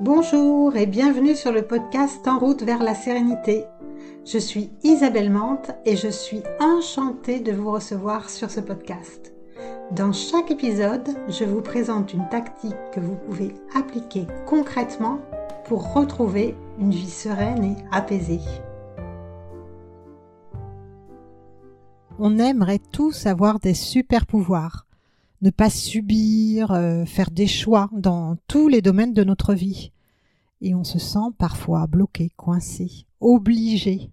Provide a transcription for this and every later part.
Bonjour et bienvenue sur le podcast En route vers la sérénité. Je suis Isabelle Mante et je suis enchantée de vous recevoir sur ce podcast. Dans chaque épisode, je vous présente une tactique que vous pouvez appliquer concrètement pour retrouver une vie sereine et apaisée. On aimerait tous avoir des super pouvoirs ne pas subir, euh, faire des choix dans tous les domaines de notre vie. Et on se sent parfois bloqué, coincé, obligé.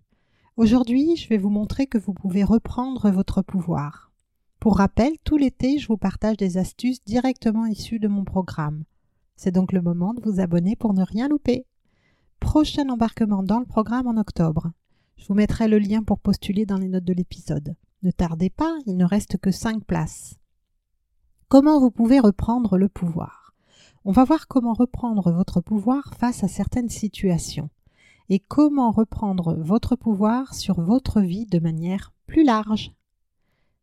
Aujourd'hui, je vais vous montrer que vous pouvez reprendre votre pouvoir. Pour rappel, tout l'été, je vous partage des astuces directement issues de mon programme. C'est donc le moment de vous abonner pour ne rien louper. Prochain embarquement dans le programme en octobre. Je vous mettrai le lien pour postuler dans les notes de l'épisode. Ne tardez pas, il ne reste que 5 places. Comment vous pouvez reprendre le pouvoir? On va voir comment reprendre votre pouvoir face à certaines situations et comment reprendre votre pouvoir sur votre vie de manière plus large.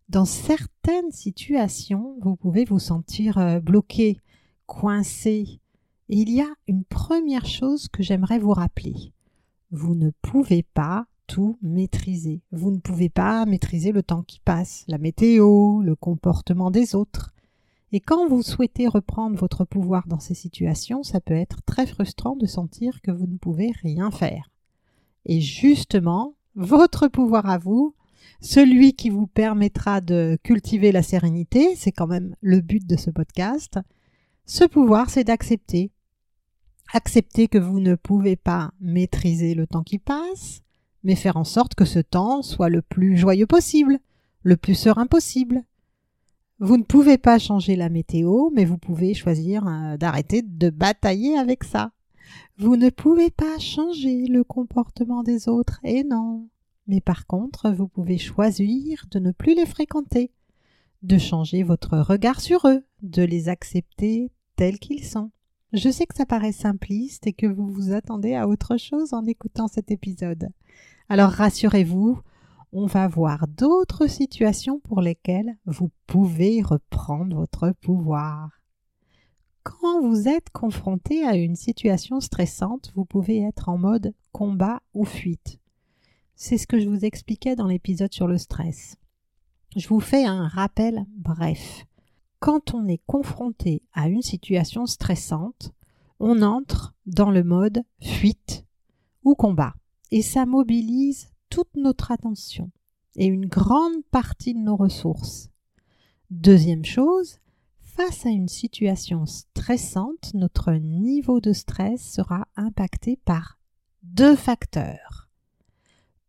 Dans certaines situations, vous pouvez vous sentir euh, bloqué, coincé. Et il y a une première chose que j'aimerais vous rappeler. Vous ne pouvez pas tout maîtriser. Vous ne pouvez pas maîtriser le temps qui passe, la météo, le comportement des autres. Et quand vous souhaitez reprendre votre pouvoir dans ces situations, ça peut être très frustrant de sentir que vous ne pouvez rien faire. Et justement, votre pouvoir à vous, celui qui vous permettra de cultiver la sérénité, c'est quand même le but de ce podcast, ce pouvoir, c'est d'accepter. Accepter que vous ne pouvez pas maîtriser le temps qui passe, mais faire en sorte que ce temps soit le plus joyeux possible, le plus serein possible, vous ne pouvez pas changer la météo, mais vous pouvez choisir euh, d'arrêter de batailler avec ça. Vous ne pouvez pas changer le comportement des autres, et non. Mais par contre, vous pouvez choisir de ne plus les fréquenter, de changer votre regard sur eux, de les accepter tels qu'ils sont. Je sais que ça paraît simpliste et que vous vous attendez à autre chose en écoutant cet épisode. Alors rassurez-vous, on va voir d'autres situations pour lesquelles vous pouvez reprendre votre pouvoir. Quand vous êtes confronté à une situation stressante, vous pouvez être en mode combat ou fuite. C'est ce que je vous expliquais dans l'épisode sur le stress. Je vous fais un rappel bref. Quand on est confronté à une situation stressante, on entre dans le mode fuite ou combat. Et ça mobilise toute notre attention et une grande partie de nos ressources. Deuxième chose, face à une situation stressante, notre niveau de stress sera impacté par deux facteurs.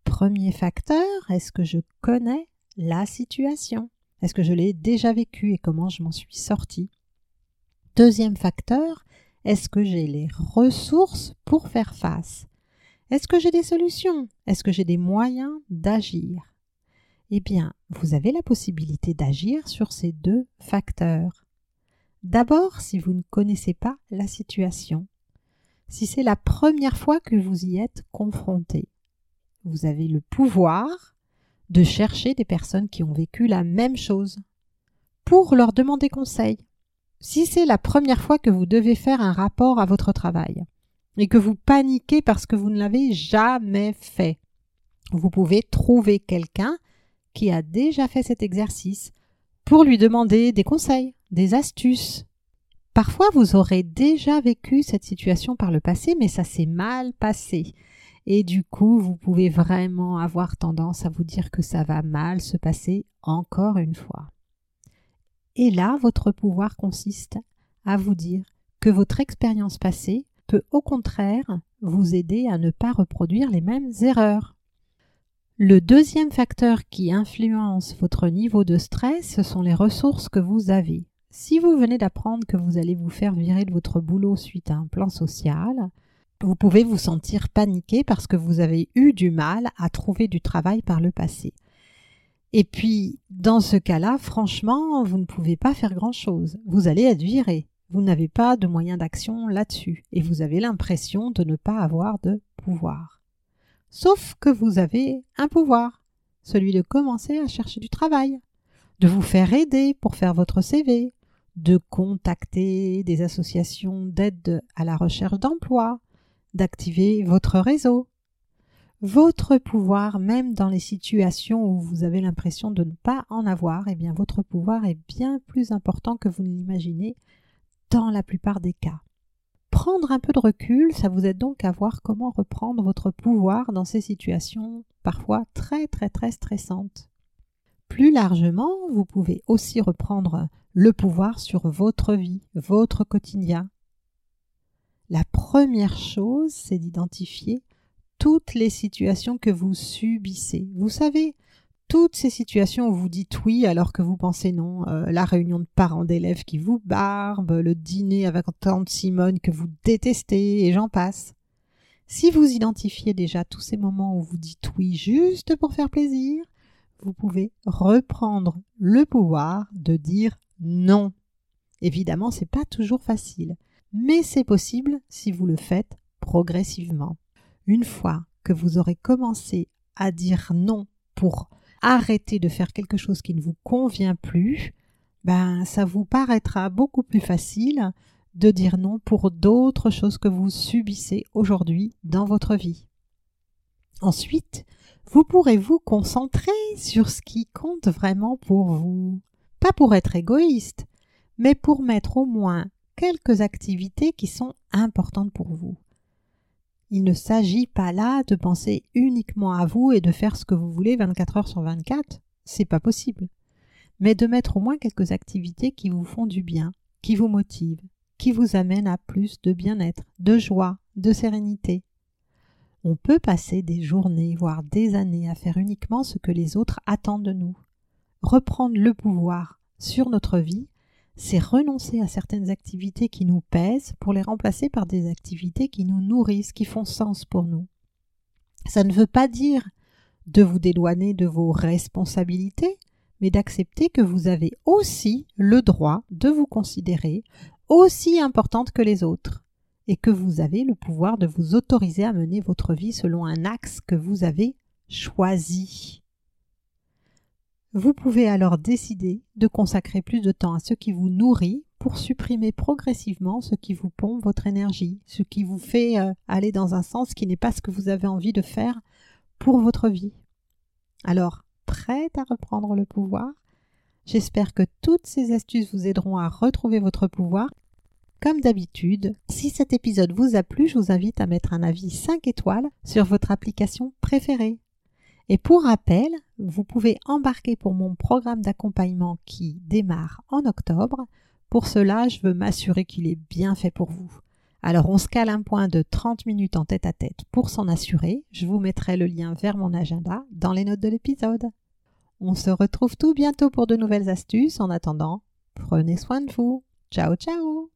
Premier facteur, est-ce que je connais la situation? Est-ce que je l'ai déjà vécue et comment je m'en suis sorti Deuxième facteur, est-ce que j'ai les ressources pour faire face est-ce que j'ai des solutions? Est-ce que j'ai des moyens d'agir? Eh bien, vous avez la possibilité d'agir sur ces deux facteurs. D'abord, si vous ne connaissez pas la situation, si c'est la première fois que vous y êtes confronté, vous avez le pouvoir de chercher des personnes qui ont vécu la même chose pour leur demander conseil. Si c'est la première fois que vous devez faire un rapport à votre travail, et que vous paniquez parce que vous ne l'avez jamais fait. Vous pouvez trouver quelqu'un qui a déjà fait cet exercice pour lui demander des conseils, des astuces. Parfois vous aurez déjà vécu cette situation par le passé, mais ça s'est mal passé. Et du coup, vous pouvez vraiment avoir tendance à vous dire que ça va mal se passer encore une fois. Et là, votre pouvoir consiste à vous dire que votre expérience passée au contraire vous aider à ne pas reproduire les mêmes erreurs. Le deuxième facteur qui influence votre niveau de stress, ce sont les ressources que vous avez. Si vous venez d'apprendre que vous allez vous faire virer de votre boulot suite à un plan social, vous pouvez vous sentir paniqué parce que vous avez eu du mal à trouver du travail par le passé. Et puis, dans ce cas-là, franchement, vous ne pouvez pas faire grand-chose. Vous allez être viré vous n'avez pas de moyen d'action là-dessus et vous avez l'impression de ne pas avoir de pouvoir. Sauf que vous avez un pouvoir, celui de commencer à chercher du travail, de vous faire aider pour faire votre CV, de contacter des associations d'aide à la recherche d'emploi, d'activer votre réseau. Votre pouvoir, même dans les situations où vous avez l'impression de ne pas en avoir, eh bien votre pouvoir est bien plus important que vous ne l'imaginez dans la plupart des cas. Prendre un peu de recul, ça vous aide donc à voir comment reprendre votre pouvoir dans ces situations parfois très très très stressantes. Plus largement, vous pouvez aussi reprendre le pouvoir sur votre vie, votre quotidien. La première chose, c'est d'identifier toutes les situations que vous subissez. Vous savez, toutes ces situations où vous dites oui alors que vous pensez non, euh, la réunion de parents d'élèves qui vous barbe, le dîner avec tante Simone que vous détestez, et j'en passe. Si vous identifiez déjà tous ces moments où vous dites oui juste pour faire plaisir, vous pouvez reprendre le pouvoir de dire non. Évidemment, c'est pas toujours facile, mais c'est possible si vous le faites progressivement. Une fois que vous aurez commencé à dire non pour arrêter de faire quelque chose qui ne vous convient plus, ben ça vous paraîtra beaucoup plus facile de dire non pour d'autres choses que vous subissez aujourd'hui dans votre vie. Ensuite, vous pourrez vous concentrer sur ce qui compte vraiment pour vous. Pas pour être égoïste, mais pour mettre au moins quelques activités qui sont importantes pour vous. Il ne s'agit pas là de penser uniquement à vous et de faire ce que vous voulez 24 heures sur 24, c'est pas possible. Mais de mettre au moins quelques activités qui vous font du bien, qui vous motivent, qui vous amènent à plus de bien-être, de joie, de sérénité. On peut passer des journées, voire des années à faire uniquement ce que les autres attendent de nous. Reprendre le pouvoir sur notre vie, c'est renoncer à certaines activités qui nous pèsent pour les remplacer par des activités qui nous nourrissent, qui font sens pour nous. Ça ne veut pas dire de vous dédouaner de vos responsabilités, mais d'accepter que vous avez aussi le droit de vous considérer aussi importante que les autres et que vous avez le pouvoir de vous autoriser à mener votre vie selon un axe que vous avez choisi. Vous pouvez alors décider de consacrer plus de temps à ce qui vous nourrit pour supprimer progressivement ce qui vous pompe votre énergie, ce qui vous fait euh, aller dans un sens qui n'est pas ce que vous avez envie de faire pour votre vie. Alors, prête à reprendre le pouvoir? J'espère que toutes ces astuces vous aideront à retrouver votre pouvoir comme d'habitude, si cet épisode vous a plu, je vous invite à mettre un avis 5 étoiles sur votre application préférée. Et pour rappel, vous pouvez embarquer pour mon programme d'accompagnement qui démarre en octobre. Pour cela, je veux m'assurer qu'il est bien fait pour vous. Alors on se cale un point de 30 minutes en tête à tête pour s'en assurer. Je vous mettrai le lien vers mon agenda dans les notes de l'épisode. On se retrouve tout bientôt pour de nouvelles astuces. En attendant, prenez soin de vous. Ciao ciao